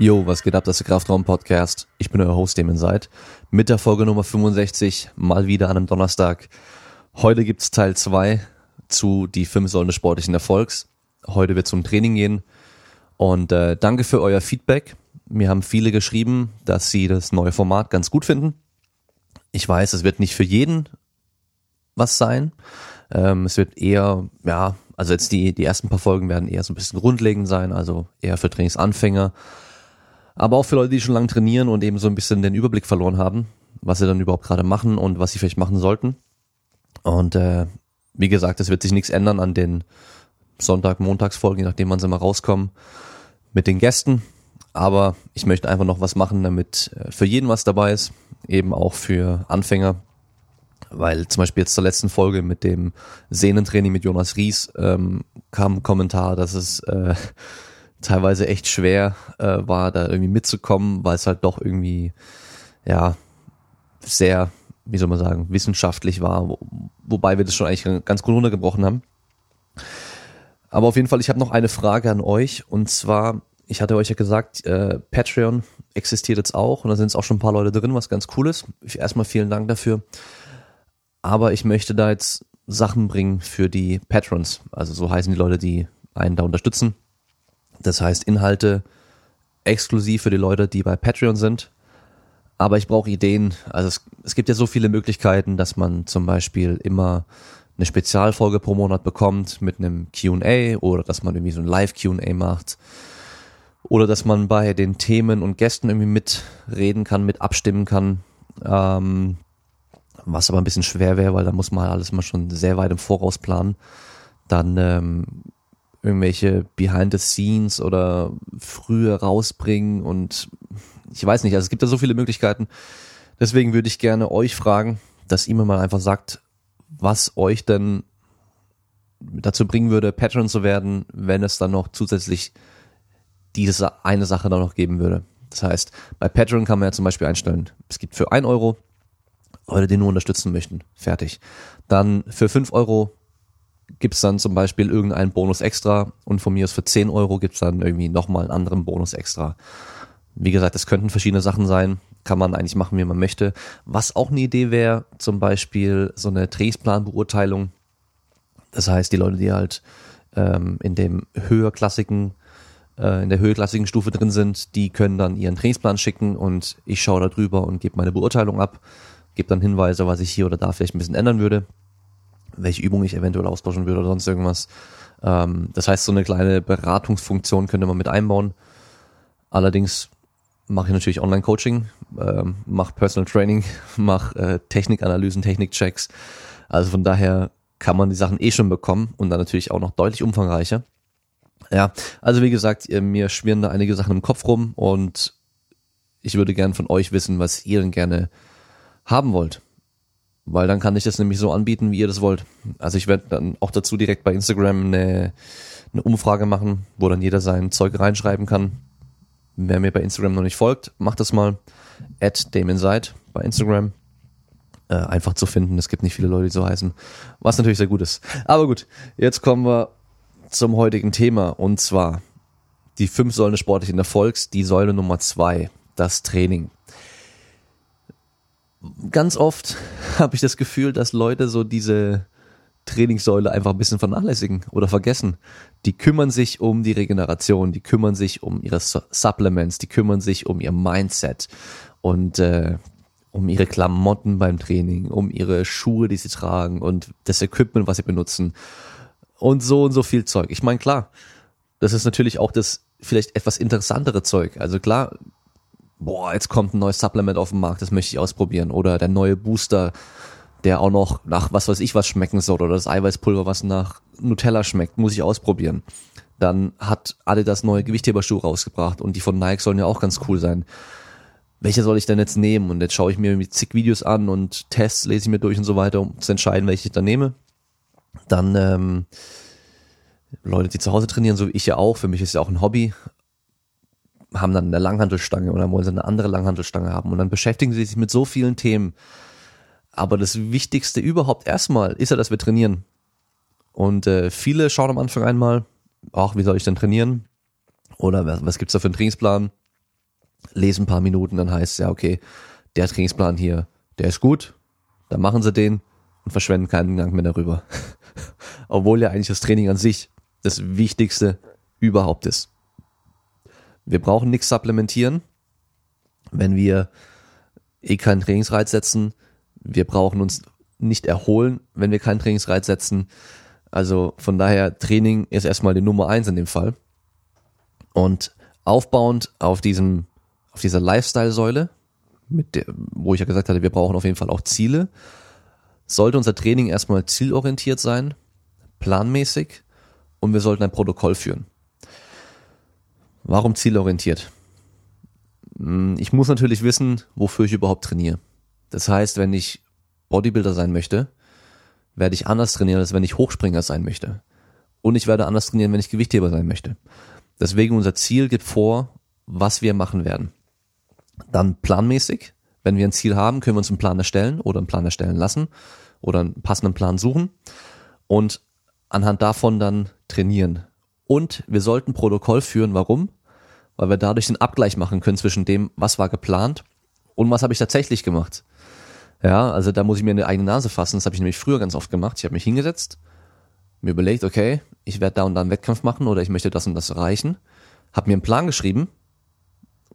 Jo, was geht ab, das ist der Kraftraum-Podcast. Ich bin euer Host, Damon Seid. Mit der Folge Nummer 65, mal wieder an einem Donnerstag. Heute gibt's Teil 2 zu die fünf Säulen des sportlichen Erfolgs. Heute wird zum Training gehen. Und äh, danke für euer Feedback. Mir haben viele geschrieben, dass sie das neue Format ganz gut finden. Ich weiß, es wird nicht für jeden was sein. Ähm, es wird eher, ja, also jetzt die, die ersten paar Folgen werden eher so ein bisschen grundlegend sein, also eher für Trainingsanfänger aber auch für Leute, die schon lange trainieren und eben so ein bisschen den Überblick verloren haben, was sie dann überhaupt gerade machen und was sie vielleicht machen sollten. Und äh, wie gesagt, es wird sich nichts ändern an den Sonntag, Montagsfolgen, je nachdem wann sie mal rauskommen, mit den Gästen. Aber ich möchte einfach noch was machen, damit äh, für jeden was dabei ist, eben auch für Anfänger. Weil zum Beispiel jetzt zur letzten Folge mit dem Sehnentraining mit Jonas Ries ähm, kam ein Kommentar, dass es äh, teilweise echt schwer äh, war, da irgendwie mitzukommen, weil es halt doch irgendwie, ja, sehr, wie soll man sagen, wissenschaftlich war, wo, wobei wir das schon eigentlich ganz gut runtergebrochen haben. Aber auf jeden Fall, ich habe noch eine Frage an euch und zwar, ich hatte euch ja gesagt, äh, Patreon existiert jetzt auch und da sind es auch schon ein paar Leute drin, was ganz cool ist. Erstmal vielen Dank dafür. Aber ich möchte da jetzt Sachen bringen für die Patrons, also so heißen die Leute, die einen da unterstützen. Das heißt Inhalte exklusiv für die Leute, die bei Patreon sind. Aber ich brauche Ideen. Also es, es gibt ja so viele Möglichkeiten, dass man zum Beispiel immer eine Spezialfolge pro Monat bekommt mit einem Q&A oder dass man irgendwie so ein Live Q&A macht oder dass man bei den Themen und Gästen irgendwie mitreden kann, mit abstimmen kann. Ähm, was aber ein bisschen schwer wäre, weil da muss man alles mal schon sehr weit im Voraus planen. Dann ähm, irgendwelche Behind the Scenes oder früher rausbringen und ich weiß nicht, also es gibt da so viele Möglichkeiten. Deswegen würde ich gerne euch fragen, dass ihr mir mal einfach sagt, was euch denn dazu bringen würde, Patron zu werden, wenn es dann noch zusätzlich diese eine Sache dann noch geben würde. Das heißt, bei Patreon kann man ja zum Beispiel einstellen, es gibt für ein Euro Leute, die nur unterstützen möchten. Fertig. Dann für fünf Euro gibt's dann zum Beispiel irgendeinen Bonus extra und von mir aus für 10 Euro gibt's dann irgendwie nochmal einen anderen Bonus extra. Wie gesagt, es könnten verschiedene Sachen sein, kann man eigentlich machen, wie man möchte. Was auch eine Idee wäre, zum Beispiel so eine Trainingsplanbeurteilung. Das heißt, die Leute, die halt ähm, in dem höherklassigen äh, in der höherklassigen Stufe drin sind, die können dann ihren Trainingsplan schicken und ich schaue da drüber und gebe meine Beurteilung ab, gebe dann Hinweise, was ich hier oder da vielleicht ein bisschen ändern würde welche Übung ich eventuell austauschen würde oder sonst irgendwas. Ähm, das heißt, so eine kleine Beratungsfunktion könnte man mit einbauen. Allerdings mache ich natürlich Online-Coaching, ähm, mache Personal Training, mache äh, Technikanalysen, Technikchecks. Also von daher kann man die Sachen eh schon bekommen und dann natürlich auch noch deutlich umfangreicher. Ja, also wie gesagt, mir schwirren da einige Sachen im Kopf rum und ich würde gern von euch wissen, was ihr denn gerne haben wollt weil dann kann ich das nämlich so anbieten, wie ihr das wollt. Also ich werde dann auch dazu direkt bei Instagram eine, eine Umfrage machen, wo dann jeder sein Zeug reinschreiben kann. Wer mir bei Instagram noch nicht folgt, macht das mal. At DamonSide bei Instagram. Äh, einfach zu finden. Es gibt nicht viele Leute, die so heißen. Was natürlich sehr gut ist. Aber gut, jetzt kommen wir zum heutigen Thema. Und zwar die fünf Säulen des sportlichen Erfolgs. Die Säule Nummer zwei, das Training ganz oft habe ich das Gefühl, dass Leute so diese Trainingssäule einfach ein bisschen vernachlässigen oder vergessen. Die kümmern sich um die Regeneration, die kümmern sich um ihre Supplements, die kümmern sich um ihr Mindset und äh, um ihre Klamotten beim Training, um ihre Schuhe, die sie tragen und das Equipment, was sie benutzen und so und so viel Zeug. Ich meine, klar, das ist natürlich auch das vielleicht etwas interessantere Zeug. Also klar, boah, jetzt kommt ein neues Supplement auf den Markt, das möchte ich ausprobieren. Oder der neue Booster, der auch noch nach was weiß ich was schmecken soll. Oder das Eiweißpulver, was nach Nutella schmeckt, muss ich ausprobieren. Dann hat Adidas neue Gewichtheberschuhe rausgebracht und die von Nike sollen ja auch ganz cool sein. Welche soll ich denn jetzt nehmen? Und jetzt schaue ich mir zig Videos an und Tests lese ich mir durch und so weiter, um zu entscheiden, welche ich dann nehme. Dann ähm, Leute, die zu Hause trainieren, so wie ich ja auch, für mich ist ja auch ein Hobby, haben dann eine Langhantelstange oder wollen sie eine andere Langhantelstange haben und dann beschäftigen sie sich mit so vielen Themen. Aber das Wichtigste überhaupt erstmal ist ja, dass wir trainieren. Und äh, viele schauen am Anfang einmal, ach, wie soll ich denn trainieren? Oder was, was gibt's da für einen Trainingsplan? lesen ein paar Minuten, dann heißt es ja, okay, der Trainingsplan hier, der ist gut, dann machen sie den und verschwenden keinen Gedanken mehr darüber. Obwohl ja eigentlich das Training an sich das Wichtigste überhaupt ist. Wir brauchen nichts supplementieren, wenn wir eh keinen Trainingsreiz setzen. Wir brauchen uns nicht erholen, wenn wir keinen Trainingsreiz setzen. Also von daher, Training ist erstmal die Nummer eins in dem Fall. Und aufbauend auf diesem, auf dieser Lifestyle-Säule, mit der, wo ich ja gesagt hatte, wir brauchen auf jeden Fall auch Ziele, sollte unser Training erstmal zielorientiert sein, planmäßig und wir sollten ein Protokoll führen. Warum zielorientiert? Hm, ich muss natürlich wissen, wofür ich überhaupt trainiere. Das heißt, wenn ich Bodybuilder sein möchte, werde ich anders trainieren, als wenn ich Hochspringer sein möchte. Und ich werde anders trainieren, wenn ich Gewichtheber sein möchte. Deswegen unser Ziel gibt vor, was wir machen werden. Dann planmäßig. Wenn wir ein Ziel haben, können wir uns einen Plan erstellen oder einen Plan erstellen lassen oder einen passenden Plan suchen und anhand davon dann trainieren. Und wir sollten Protokoll führen. Warum? Weil wir dadurch den Abgleich machen können zwischen dem, was war geplant und was habe ich tatsächlich gemacht. Ja, also da muss ich mir eine eigene Nase fassen. Das habe ich nämlich früher ganz oft gemacht. Ich habe mich hingesetzt, mir überlegt, okay, ich werde da und da einen Wettkampf machen oder ich möchte das und das erreichen. Habe mir einen Plan geschrieben,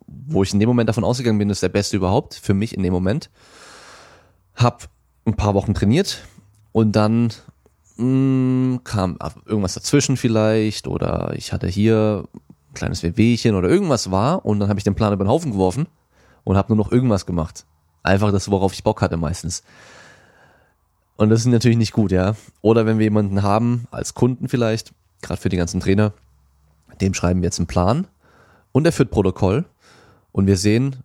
wo ich in dem Moment davon ausgegangen bin, das ist der beste überhaupt für mich in dem Moment. Hab ein paar Wochen trainiert und dann mh, mm, kam irgendwas dazwischen vielleicht oder ich hatte hier ein kleines Wehwehchen oder irgendwas war und dann habe ich den Plan über den Haufen geworfen und habe nur noch irgendwas gemacht. Einfach das, worauf ich Bock hatte meistens. Und das ist natürlich nicht gut, ja. Oder wenn wir jemanden haben, als Kunden vielleicht, gerade für die ganzen Trainer, dem schreiben wir jetzt einen Plan und er führt Protokoll und wir sehen,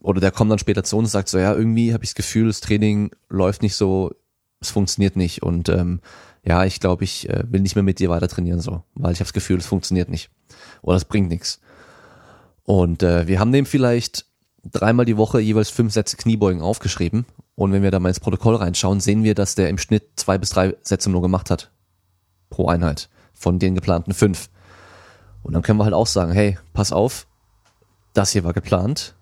oder der kommt dann später zu uns und sagt so, ja, irgendwie habe ich das Gefühl, das Training läuft nicht so, es funktioniert nicht und ähm, ja, ich glaube, ich äh, will nicht mehr mit dir weiter trainieren so, weil ich habe das Gefühl, es funktioniert nicht oder es bringt nichts. Und äh, wir haben dem vielleicht dreimal die Woche jeweils fünf Sätze Kniebeugen aufgeschrieben. Und wenn wir da mal ins Protokoll reinschauen, sehen wir, dass der im Schnitt zwei bis drei Sätze nur gemacht hat. Pro Einheit. Von den geplanten fünf. Und dann können wir halt auch sagen, hey, pass auf, das hier war geplant.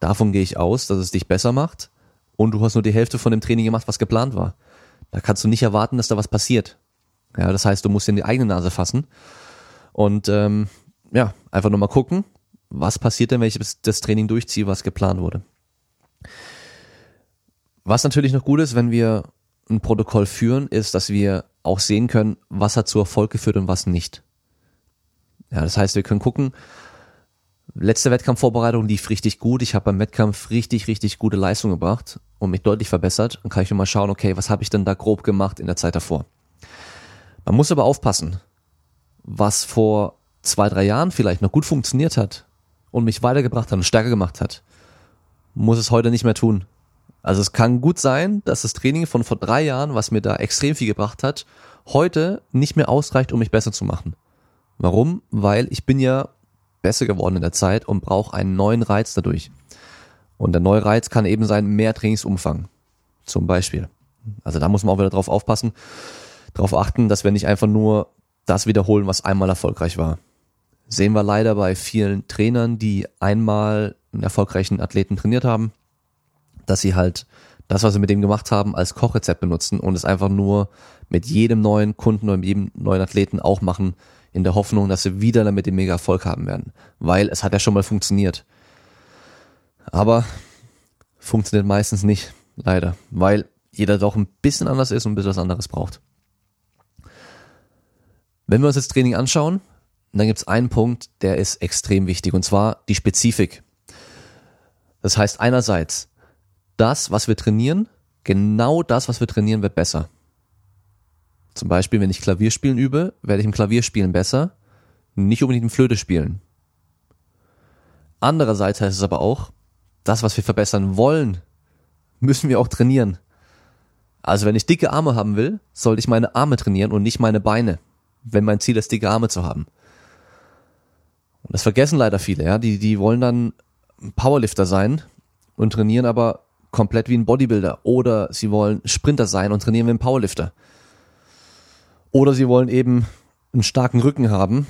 Davon gehe ich aus, dass es dich besser macht. Und du hast nur die Hälfte von dem Training gemacht, was geplant war. Da kannst du nicht erwarten, dass da was passiert. Ja, das heißt, du musst in die eigene Nase fassen. Und ähm, ja, einfach nur mal gucken, was passiert denn, wenn ich das Training durchziehe, was geplant wurde. Was natürlich noch gut ist, wenn wir ein Protokoll führen, ist, dass wir auch sehen können, was hat zu Erfolg geführt und was nicht. Ja, das heißt, wir können gucken, letzte Wettkampfvorbereitung lief richtig gut. Ich habe beim Wettkampf richtig, richtig gute Leistung gebracht und mich deutlich verbessert. Dann kann ich nur mal schauen, okay, was habe ich denn da grob gemacht in der Zeit davor. Man muss aber aufpassen, was vor zwei, drei Jahren vielleicht noch gut funktioniert hat und mich weitergebracht hat und stärker gemacht hat, muss es heute nicht mehr tun. Also es kann gut sein, dass das Training von vor drei Jahren, was mir da extrem viel gebracht hat, heute nicht mehr ausreicht, um mich besser zu machen. Warum? Weil ich bin ja besser geworden in der Zeit und brauche einen neuen Reiz dadurch. Und der neue Reiz kann eben sein, mehr Trainingsumfang. Zum Beispiel. Also da muss man auch wieder drauf aufpassen, darauf achten, dass wir nicht einfach nur das wiederholen, was einmal erfolgreich war sehen wir leider bei vielen Trainern, die einmal einen erfolgreichen Athleten trainiert haben, dass sie halt das, was sie mit dem gemacht haben, als Kochrezept benutzen und es einfach nur mit jedem neuen Kunden oder mit jedem neuen Athleten auch machen, in der Hoffnung, dass sie wieder damit den mega Erfolg haben werden. Weil es hat ja schon mal funktioniert. Aber funktioniert meistens nicht, leider. Weil jeder doch ein bisschen anders ist und ein bisschen was anderes braucht. Wenn wir uns das Training anschauen, dann gibt es einen Punkt, der ist extrem wichtig, und zwar die Spezifik. Das heißt einerseits, das, was wir trainieren, genau das, was wir trainieren, wird besser. Zum Beispiel, wenn ich Klavierspielen übe, werde ich im Klavierspielen besser, nicht unbedingt im Flöte spielen. Andererseits heißt es aber auch, das, was wir verbessern wollen, müssen wir auch trainieren. Also wenn ich dicke Arme haben will, sollte ich meine Arme trainieren und nicht meine Beine, wenn mein Ziel ist, dicke Arme zu haben. Und das vergessen leider viele, ja. Die, die wollen dann Powerlifter sein und trainieren aber komplett wie ein Bodybuilder. Oder sie wollen Sprinter sein und trainieren wie ein Powerlifter. Oder sie wollen eben einen starken Rücken haben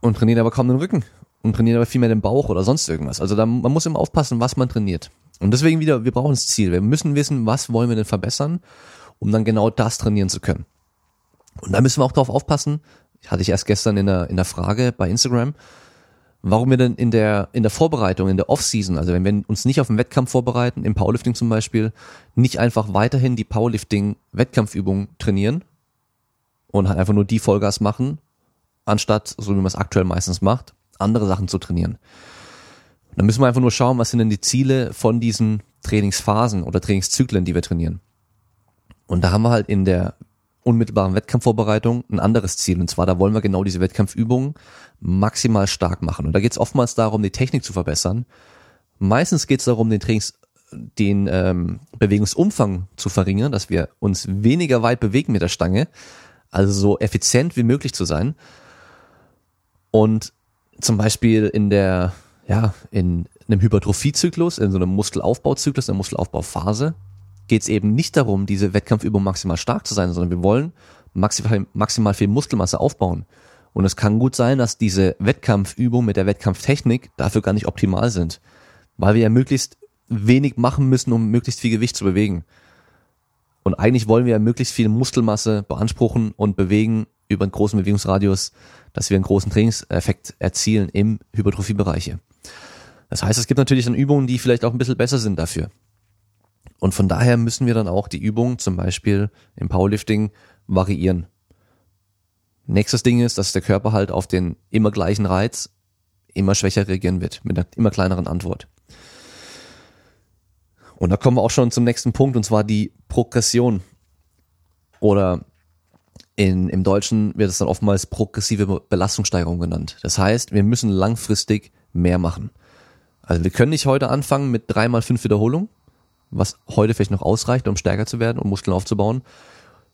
und trainieren aber kaum den Rücken. Und trainieren aber viel mehr den Bauch oder sonst irgendwas. Also da, man muss immer aufpassen, was man trainiert. Und deswegen wieder, wir brauchen das Ziel. Wir müssen wissen, was wollen wir denn verbessern, um dann genau das trainieren zu können. Und da müssen wir auch darauf aufpassen, hatte ich erst gestern in der, in der Frage bei Instagram, warum wir denn in der, in der Vorbereitung, in der Off-Season, also wenn wir uns nicht auf den Wettkampf vorbereiten, im Powerlifting zum Beispiel, nicht einfach weiterhin die Powerlifting-Wettkampfübungen trainieren und halt einfach nur die Vollgas machen, anstatt, so wie man es aktuell meistens macht, andere Sachen zu trainieren. Dann müssen wir einfach nur schauen, was sind denn die Ziele von diesen Trainingsphasen oder Trainingszyklen, die wir trainieren. Und da haben wir halt in der unmittelbaren Wettkampfvorbereitung ein anderes Ziel. Und zwar, da wollen wir genau diese Wettkampfübungen maximal stark machen. Und da geht es oftmals darum, die Technik zu verbessern. Meistens geht es darum, den Trainings, den ähm, Bewegungsumfang zu verringern, dass wir uns weniger weit bewegen mit der Stange, also so effizient wie möglich zu sein. Und zum Beispiel in der, ja, in einem Hypertrophiezyklus, in so einem Muskelaufbauzyklus, in einer Muskelaufbauphase, geht es eben nicht darum, diese Wettkampfübung maximal stark zu sein, sondern wir wollen maximal, maximal viel Muskelmasse aufbauen. Und es kann gut sein, dass diese Wettkampfübungen mit der Wettkampftechnik dafür gar nicht optimal sind, weil wir ja möglichst wenig machen müssen, um möglichst viel Gewicht zu bewegen. Und eigentlich wollen wir ja möglichst viel Muskelmasse beanspruchen und bewegen über einen großen Bewegungsradius, dass wir einen großen Trainingseffekt erzielen im Hypertrophiebereich. Das heißt, es gibt natürlich dann Übungen, die vielleicht auch ein bisschen besser sind dafür. Und von daher müssen wir dann auch die Übungen zum Beispiel im Powerlifting variieren. Nächstes Ding ist, dass der Körper halt auf den immer gleichen Reiz immer schwächer reagieren wird, mit einer immer kleineren Antwort. Und da kommen wir auch schon zum nächsten Punkt, und zwar die Progression. Oder in, im Deutschen wird es dann oftmals progressive Belastungssteigerung genannt. Das heißt, wir müssen langfristig mehr machen. Also wir können nicht heute anfangen mit dreimal fünf Wiederholungen, was heute vielleicht noch ausreicht, um stärker zu werden und Muskeln aufzubauen.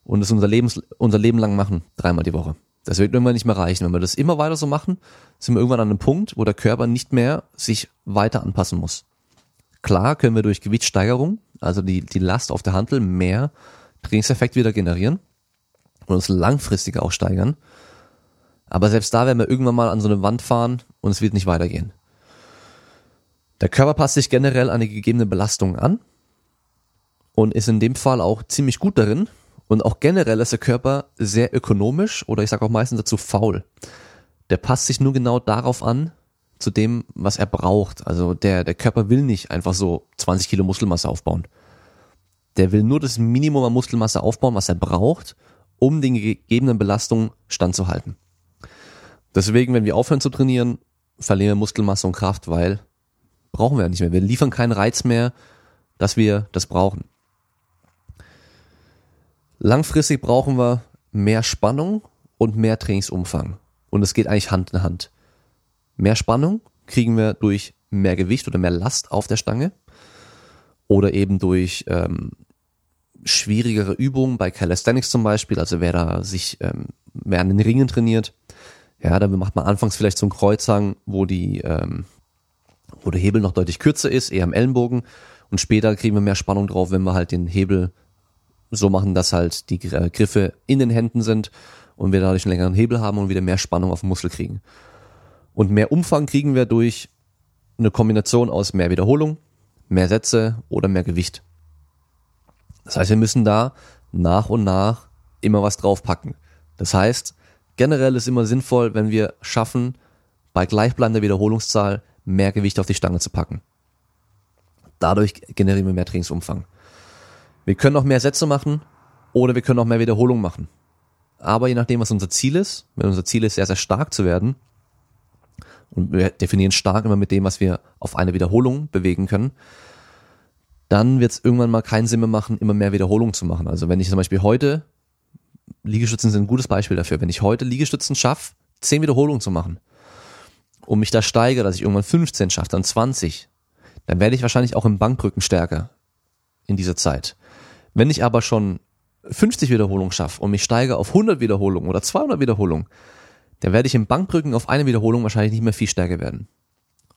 Und das unser, Lebens, unser Leben lang machen, dreimal die Woche. Das wird irgendwann nicht mehr reichen. Wenn wir das immer weiter so machen, sind wir irgendwann an einem Punkt, wo der Körper nicht mehr sich weiter anpassen muss. Klar können wir durch Gewichtssteigerung, also die, die Last auf der Handel, mehr Trainingseffekt wieder generieren und uns langfristiger auch steigern. Aber selbst da werden wir irgendwann mal an so eine Wand fahren und es wird nicht weitergehen. Der Körper passt sich generell an die gegebene Belastung an und ist in dem Fall auch ziemlich gut darin. Und auch generell ist der Körper sehr ökonomisch oder ich sage auch meistens dazu faul. Der passt sich nur genau darauf an, zu dem, was er braucht. Also der, der Körper will nicht einfach so 20 Kilo Muskelmasse aufbauen. Der will nur das Minimum an Muskelmasse aufbauen, was er braucht, um den gegebenen Belastungen standzuhalten. Deswegen, wenn wir aufhören zu trainieren, verlieren wir Muskelmasse und Kraft, weil brauchen wir ja nicht mehr. Wir liefern keinen Reiz mehr, dass wir das brauchen. Langfristig brauchen wir mehr Spannung und mehr Trainingsumfang. Und es geht eigentlich Hand in Hand. Mehr Spannung kriegen wir durch mehr Gewicht oder mehr Last auf der Stange oder eben durch ähm, schwierigere Übungen bei Calisthenics zum Beispiel, also wer da sich ähm, mehr an den Ringen trainiert, ja, da macht man anfangs vielleicht so einen Kreuzhang, wo die, ähm, wo der Hebel noch deutlich kürzer ist, eher am Ellenbogen und später kriegen wir mehr Spannung drauf, wenn wir halt den Hebel so machen, dass halt die Griffe in den Händen sind und wir dadurch einen längeren Hebel haben und wieder mehr Spannung auf den Muskel kriegen. Und mehr Umfang kriegen wir durch eine Kombination aus mehr Wiederholung, mehr Sätze oder mehr Gewicht. Das heißt, wir müssen da nach und nach immer was draufpacken. Das heißt, generell ist immer sinnvoll, wenn wir schaffen, bei gleichbleibender Wiederholungszahl mehr Gewicht auf die Stange zu packen. Dadurch generieren wir mehr Trainingsumfang. Wir können auch mehr Sätze machen oder wir können auch mehr Wiederholungen machen. Aber je nachdem, was unser Ziel ist, wenn unser Ziel ist, sehr, sehr stark zu werden, und wir definieren stark immer mit dem, was wir auf eine Wiederholung bewegen können, dann wird es irgendwann mal keinen Sinn mehr machen, immer mehr Wiederholungen zu machen. Also wenn ich zum Beispiel heute, Liegestützen sind ein gutes Beispiel dafür, wenn ich heute Liegestützen schaffe, 10 Wiederholungen zu machen und mich da steigere, dass ich irgendwann 15 schaffe, dann 20, dann werde ich wahrscheinlich auch im Bankdrücken stärker in dieser Zeit. Wenn ich aber schon 50 Wiederholungen schaffe und mich steige auf 100 Wiederholungen oder 200 Wiederholungen, dann werde ich im Bankdrücken auf eine Wiederholung wahrscheinlich nicht mehr viel stärker werden.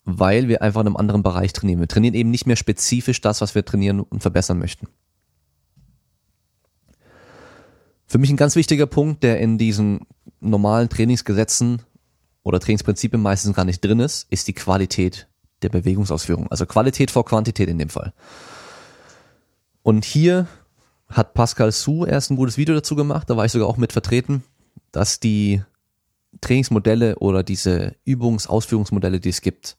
Weil wir einfach in einem anderen Bereich trainieren. Wir trainieren eben nicht mehr spezifisch das, was wir trainieren und verbessern möchten. Für mich ein ganz wichtiger Punkt, der in diesen normalen Trainingsgesetzen oder Trainingsprinzipien meistens gar nicht drin ist, ist die Qualität der Bewegungsausführung. Also Qualität vor Quantität in dem Fall. Und hier hat Pascal Su erst ein gutes Video dazu gemacht, da war ich sogar auch mit vertreten, dass die Trainingsmodelle oder diese Übungsausführungsmodelle, die es gibt,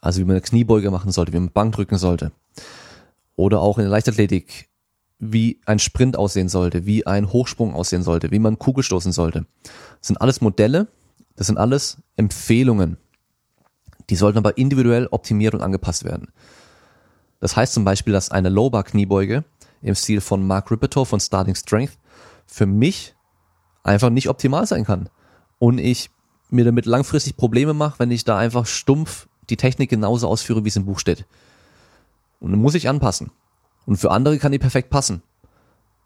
also wie man eine Kniebeuge machen sollte, wie man Bank drücken sollte, oder auch in der Leichtathletik, wie ein Sprint aussehen sollte, wie ein Hochsprung aussehen sollte, wie man Kugel stoßen sollte. Das sind alles Modelle, das sind alles Empfehlungen. Die sollten aber individuell optimiert und angepasst werden. Das heißt zum Beispiel, dass eine Low-Bar-Kniebeuge im Stil von Mark Rippeto von Starting Strength für mich einfach nicht optimal sein kann. Und ich mir damit langfristig Probleme mache, wenn ich da einfach stumpf die Technik genauso ausführe, wie es im Buch steht. Und dann muss ich anpassen. Und für andere kann die perfekt passen.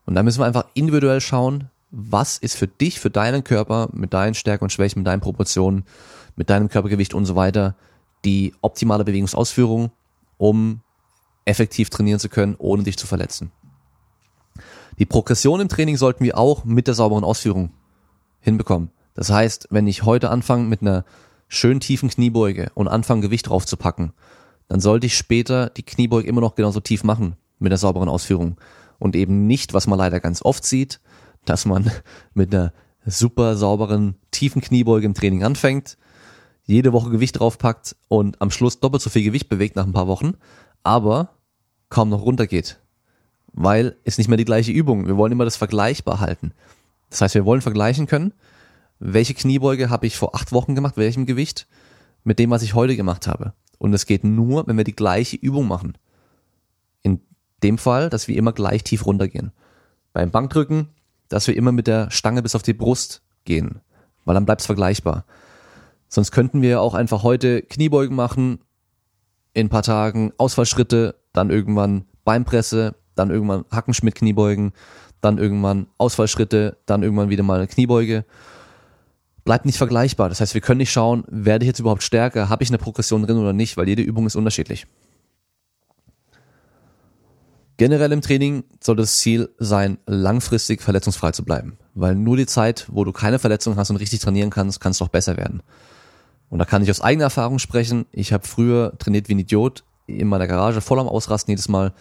Und da müssen wir einfach individuell schauen, was ist für dich, für deinen Körper, mit deinen Stärken und Schwächen, mit deinen Proportionen, mit deinem Körpergewicht und so weiter, die optimale Bewegungsausführung, um effektiv trainieren zu können, ohne dich zu verletzen. Die Progression im Training sollten wir auch mit der sauberen Ausführung hinbekommen. Das heißt, wenn ich heute anfange mit einer schön tiefen Kniebeuge und anfange Gewicht draufzupacken, dann sollte ich später die Kniebeuge immer noch genauso tief machen mit der sauberen Ausführung und eben nicht, was man leider ganz oft sieht, dass man mit einer super sauberen tiefen Kniebeuge im Training anfängt, jede Woche Gewicht draufpackt und am Schluss doppelt so viel Gewicht bewegt nach ein paar Wochen, aber kaum noch runtergeht. Weil es nicht mehr die gleiche Übung. Wir wollen immer das vergleichbar halten. Das heißt, wir wollen vergleichen können, welche Kniebeuge habe ich vor acht Wochen gemacht, welchem Gewicht, mit dem, was ich heute gemacht habe. Und es geht nur, wenn wir die gleiche Übung machen. In dem Fall, dass wir immer gleich tief runtergehen. Beim Bankdrücken, dass wir immer mit der Stange bis auf die Brust gehen, weil dann bleibt es vergleichbar. Sonst könnten wir auch einfach heute Kniebeugen machen, in ein paar Tagen Ausfallschritte, dann irgendwann Beinpresse, dann irgendwann Hackenschmidt Kniebeugen, dann irgendwann Ausfallschritte, dann irgendwann wieder mal eine Kniebeuge. Bleibt nicht vergleichbar. Das heißt, wir können nicht schauen, werde ich jetzt überhaupt stärker, habe ich eine Progression drin oder nicht, weil jede Übung ist unterschiedlich. Generell im Training soll das Ziel sein, langfristig verletzungsfrei zu bleiben. Weil nur die Zeit, wo du keine Verletzung hast und richtig trainieren kannst, kannst du auch besser werden. Und da kann ich aus eigener Erfahrung sprechen. Ich habe früher trainiert wie ein Idiot in meiner Garage voll am Ausrasten jedes Mal.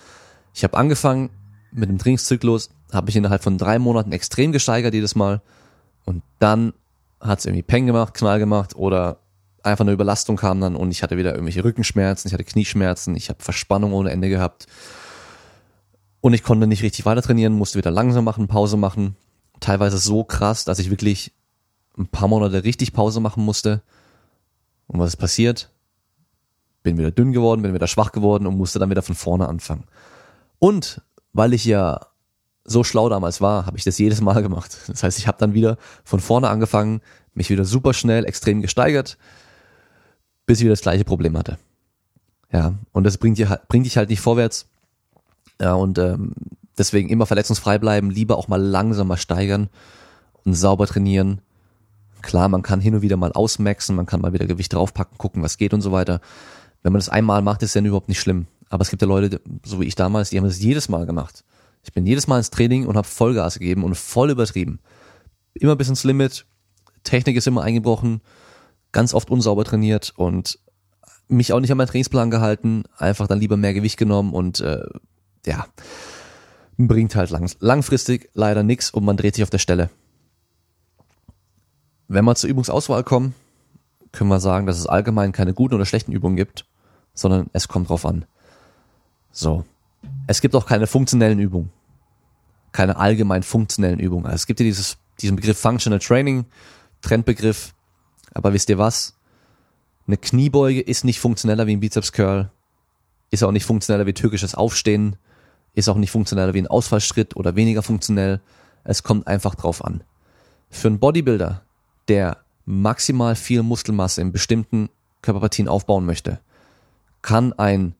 Ich habe angefangen mit dem Trainingszyklus, habe mich innerhalb von drei Monaten extrem gesteigert jedes Mal. Und dann hat es irgendwie Peng gemacht, Knall gemacht oder einfach eine Überlastung kam dann und ich hatte wieder irgendwelche Rückenschmerzen, ich hatte Knieschmerzen, ich habe Verspannung ohne Ende gehabt und ich konnte nicht richtig weiter trainieren, musste wieder langsam machen, Pause machen. Teilweise so krass, dass ich wirklich ein paar Monate richtig Pause machen musste. Und was ist passiert? Bin wieder dünn geworden, bin wieder schwach geworden und musste dann wieder von vorne anfangen. Und weil ich ja so schlau damals war, habe ich das jedes Mal gemacht. Das heißt, ich habe dann wieder von vorne angefangen, mich wieder super schnell, extrem gesteigert, bis ich wieder das gleiche Problem hatte. Ja, und das bringt, dir, bringt dich halt nicht vorwärts. Ja, und ähm, deswegen immer verletzungsfrei bleiben, lieber auch mal langsamer steigern und sauber trainieren. Klar, man kann hin und wieder mal ausmaxen, man kann mal wieder Gewicht draufpacken, gucken, was geht und so weiter. Wenn man das einmal macht, ist dann überhaupt nicht schlimm. Aber es gibt ja Leute, so wie ich damals, die haben das jedes Mal gemacht. Ich bin jedes Mal ins Training und habe Vollgas gegeben und voll übertrieben. Immer bis ins Limit. Technik ist immer eingebrochen, ganz oft unsauber trainiert und mich auch nicht an meinen Trainingsplan gehalten, einfach dann lieber mehr Gewicht genommen und äh, ja, bringt halt lang, langfristig leider nichts und man dreht sich auf der Stelle. Wenn wir zur Übungsauswahl kommen, können wir sagen, dass es allgemein keine guten oder schlechten Übungen gibt, sondern es kommt drauf an. So. Es gibt auch keine funktionellen Übungen. Keine allgemein funktionellen Übungen. Also es gibt ja dieses, diesen Begriff Functional Training, Trendbegriff. Aber wisst ihr was? Eine Kniebeuge ist nicht funktioneller wie ein Bizeps Curl. Ist auch nicht funktioneller wie türkisches Aufstehen. Ist auch nicht funktioneller wie ein Ausfallschritt oder weniger funktionell. Es kommt einfach drauf an. Für einen Bodybuilder, der maximal viel Muskelmasse in bestimmten Körperpartien aufbauen möchte, kann ein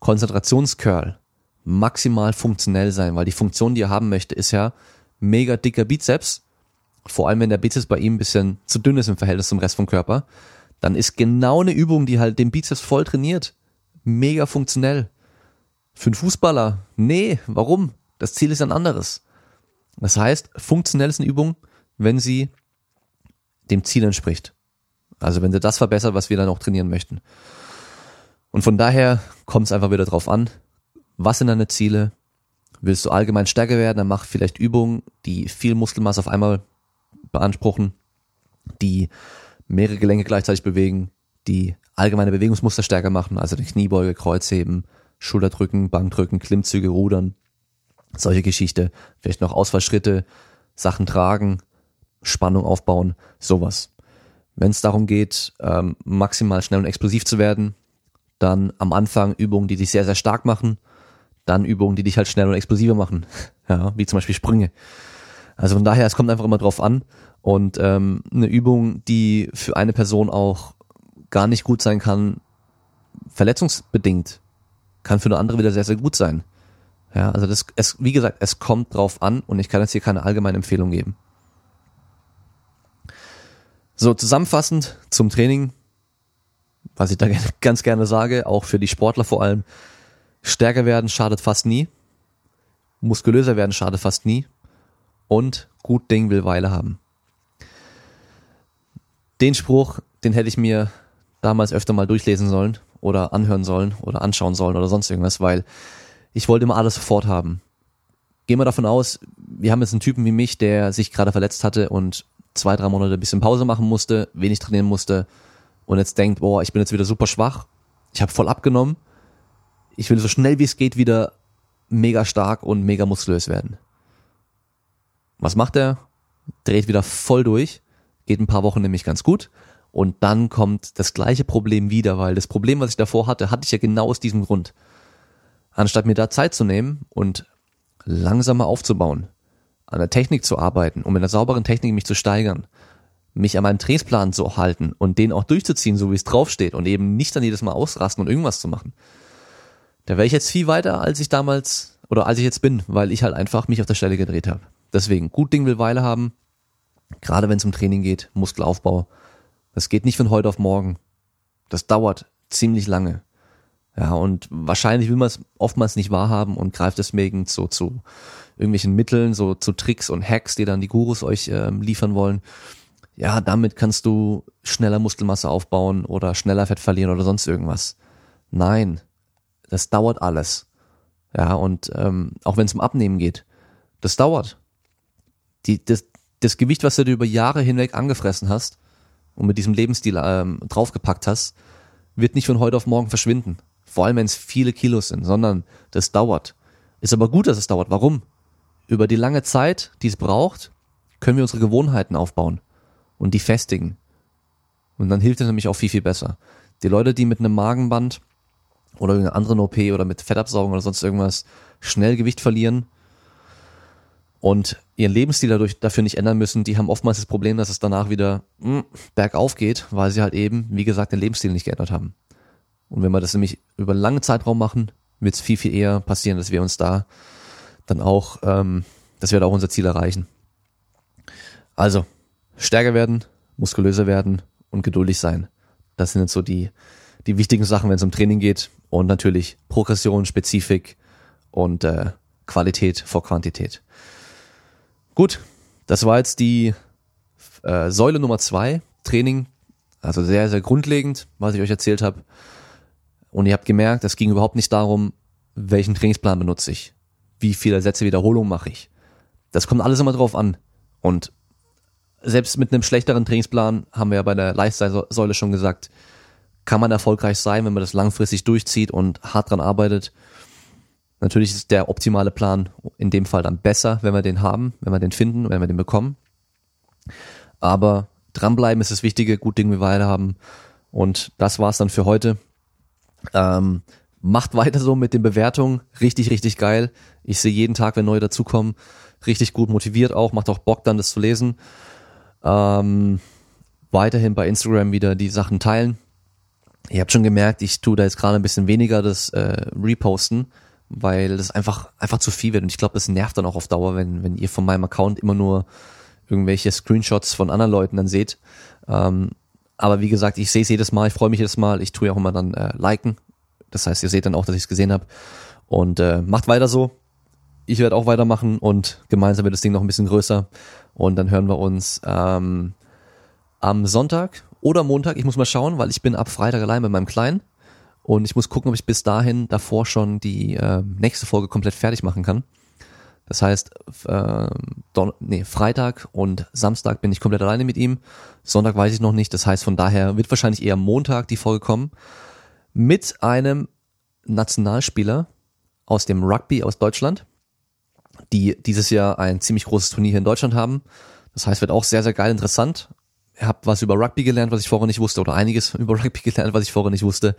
Konzentrationscurl maximal funktionell sein, weil die Funktion, die er haben möchte, ist ja mega dicker Bizeps. Vor allem, wenn der Bizeps bei ihm ein bisschen zu dünn ist im Verhältnis zum Rest vom Körper, dann ist genau eine Übung, die halt den Bizeps voll trainiert, mega funktionell. Für einen Fußballer, nee, warum? Das Ziel ist ein anderes. Das heißt, funktionell ist eine Übung, wenn sie dem Ziel entspricht. Also wenn du das verbessert, was wir dann auch trainieren möchten. Und von daher kommt es einfach wieder drauf an, was sind deine Ziele? Willst du allgemein stärker werden, dann mach vielleicht Übungen, die viel Muskelmasse auf einmal beanspruchen, die mehrere Gelenke gleichzeitig bewegen, die allgemeine Bewegungsmuster stärker machen, also die Kniebeuge, Kreuzheben, Schulterdrücken, Bankdrücken, Klimmzüge, Rudern, solche Geschichte, vielleicht noch Ausfallschritte, Sachen tragen, Spannung aufbauen, sowas. Wenn es darum geht, ähm, maximal schnell und explosiv zu werden, dann am Anfang Übungen, die dich sehr, sehr stark machen, dann Übungen, die dich halt schnell und explosiver machen, ja, wie zum Beispiel Sprünge. Also von daher, es kommt einfach immer drauf an und ähm, eine Übung, die für eine Person auch gar nicht gut sein kann, verletzungsbedingt, kann für eine andere wieder sehr, sehr gut sein. Ja, also das, es, wie gesagt, es kommt drauf an und ich kann jetzt hier keine allgemeine Empfehlung geben. So, zusammenfassend zum Training, was ich da ganz gerne sage, auch für die Sportler vor allem, stärker werden schadet fast nie, muskulöser werden schadet fast nie und gut Ding will Weile haben. Den Spruch, den hätte ich mir damals öfter mal durchlesen sollen oder anhören sollen oder anschauen sollen oder sonst irgendwas, weil ich wollte immer alles sofort haben. Gehen wir davon aus, wir haben jetzt einen Typen wie mich, der sich gerade verletzt hatte und zwei, drei Monate ein bisschen Pause machen musste, wenig trainieren musste und jetzt denkt, boah, ich bin jetzt wieder super schwach, ich habe voll abgenommen, ich will so schnell wie es geht wieder mega stark und mega muskulös werden. Was macht er? Dreht wieder voll durch, geht ein paar Wochen nämlich ganz gut und dann kommt das gleiche Problem wieder, weil das Problem, was ich davor hatte, hatte ich ja genau aus diesem Grund. Anstatt mir da Zeit zu nehmen und langsamer aufzubauen, an der Technik zu arbeiten, um in der sauberen Technik mich zu steigern, mich an meinem Trainingsplan zu halten und den auch durchzuziehen, so wie es draufsteht und eben nicht dann jedes Mal ausrasten und irgendwas zu machen. Da wäre ich jetzt viel weiter, als ich damals oder als ich jetzt bin, weil ich halt einfach mich auf der Stelle gedreht habe. Deswegen, gut Ding will Weile haben, gerade wenn es um Training geht, Muskelaufbau, das geht nicht von heute auf morgen. Das dauert ziemlich lange. Ja, und wahrscheinlich will man es oftmals nicht wahrhaben und greift deswegen so zu irgendwelchen Mitteln, so zu Tricks und Hacks, die dann die Gurus euch ähm, liefern wollen. Ja, damit kannst du schneller Muskelmasse aufbauen oder schneller Fett verlieren oder sonst irgendwas. Nein, das dauert alles. Ja, und ähm, auch wenn es um Abnehmen geht, das dauert. Die, das, das Gewicht, was du dir über Jahre hinweg angefressen hast, und mit diesem Lebensstil ähm, draufgepackt hast, wird nicht von heute auf morgen verschwinden. Vor allem, wenn es viele Kilos sind, sondern das dauert. Ist aber gut, dass es dauert. Warum? Über die lange Zeit, die es braucht, können wir unsere Gewohnheiten aufbauen und die festigen. Und dann hilft es nämlich auch viel, viel besser. Die Leute, die mit einem Magenband oder irgendeiner anderen OP oder mit Fettabsaugung oder sonst irgendwas schnell Gewicht verlieren, und ihren Lebensstil dadurch dafür nicht ändern müssen, die haben oftmals das Problem, dass es danach wieder mh, hm, bergauf geht, weil sie halt eben, wie gesagt, den Lebensstil nicht geändert haben. Und wenn wir das nämlich über einen langen Zeitraum machen, wird es viel, viel eher passieren, dass wir uns da dann auch, ähm, dass wir da auch unser Ziel erreichen. Also, stärker werden, muskulöser werden und geduldig sein. Das sind jetzt so die, die wichtigen Sachen, wenn es um Training geht. Und natürlich Progression, Spezifik und äh, Qualität vor Quantität. Gut, das war jetzt die äh, Säule Nummer zwei, Training. Also sehr, sehr grundlegend, was ich euch erzählt habe. Und ihr habt gemerkt, es ging überhaupt nicht darum, welchen Trainingsplan benutze ich, wie viele Sätze Wiederholung mache ich. Das kommt alles immer drauf an. Und selbst mit einem schlechteren Trainingsplan, haben wir ja bei der Lifestyle-Säule schon gesagt, kann man erfolgreich sein, wenn man das langfristig durchzieht und hart dran arbeitet. Natürlich ist der optimale Plan in dem Fall dann besser, wenn wir den haben, wenn wir den finden, wenn wir den bekommen. Aber dranbleiben ist das Wichtige, gut Ding wir weiter haben. Und das war's dann für heute. Ähm, macht weiter so mit den Bewertungen. Richtig, richtig geil. Ich sehe jeden Tag, wenn neue dazukommen, richtig gut motiviert auch, macht auch Bock dann das zu lesen. Ähm, weiterhin bei Instagram wieder die Sachen teilen. Ihr habt schon gemerkt, ich tue da jetzt gerade ein bisschen weniger das äh, Reposten, weil das einfach, einfach zu viel wird. Und ich glaube, das nervt dann auch auf Dauer, wenn, wenn ihr von meinem Account immer nur irgendwelche Screenshots von anderen Leuten dann seht. Ähm, aber wie gesagt, ich sehe es jedes Mal, ich freue mich jedes Mal, ich tue ja auch immer dann äh, liken. Das heißt, ihr seht dann auch, dass ich es gesehen habe. Und äh, macht weiter so. Ich werde auch weitermachen und gemeinsam wird das Ding noch ein bisschen größer. Und dann hören wir uns ähm, am Sonntag Oder Montag, ich muss mal schauen, weil ich bin ab Freitag allein bei meinem Kleinen. Und ich muss gucken, ob ich bis dahin davor schon die äh, nächste Folge komplett fertig machen kann. Das heißt, äh, nee, Freitag und Samstag bin ich komplett alleine mit ihm. Sonntag weiß ich noch nicht. Das heißt, von daher wird wahrscheinlich eher Montag die Folge kommen. Mit einem Nationalspieler aus dem Rugby aus Deutschland, die dieses Jahr ein ziemlich großes Turnier hier in Deutschland haben. Das heißt, wird auch sehr, sehr geil interessant. Habe was über Rugby gelernt, was ich vorher nicht wusste, oder einiges über Rugby gelernt, was ich vorher nicht wusste.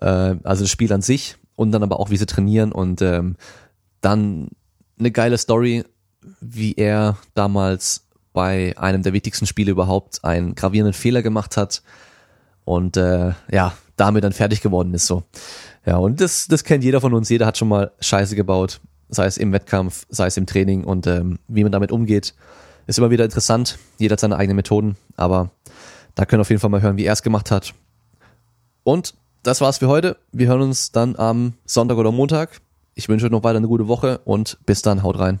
Äh, also das Spiel an sich und dann aber auch, wie sie trainieren und ähm, dann eine geile Story, wie er damals bei einem der wichtigsten Spiele überhaupt einen gravierenden Fehler gemacht hat und äh, ja, damit dann fertig geworden ist so. Ja, und das, das kennt jeder von uns, jeder hat schon mal Scheiße gebaut, sei es im Wettkampf, sei es im Training und ähm, wie man damit umgeht, ist immer wieder interessant. Jeder hat seine eigenen Methoden, aber da können wir auf jeden Fall mal hören, wie er es gemacht hat. Und das war's für heute. Wir hören uns dann am Sonntag oder Montag. Ich wünsche euch noch weiter eine gute Woche und bis dann, haut rein.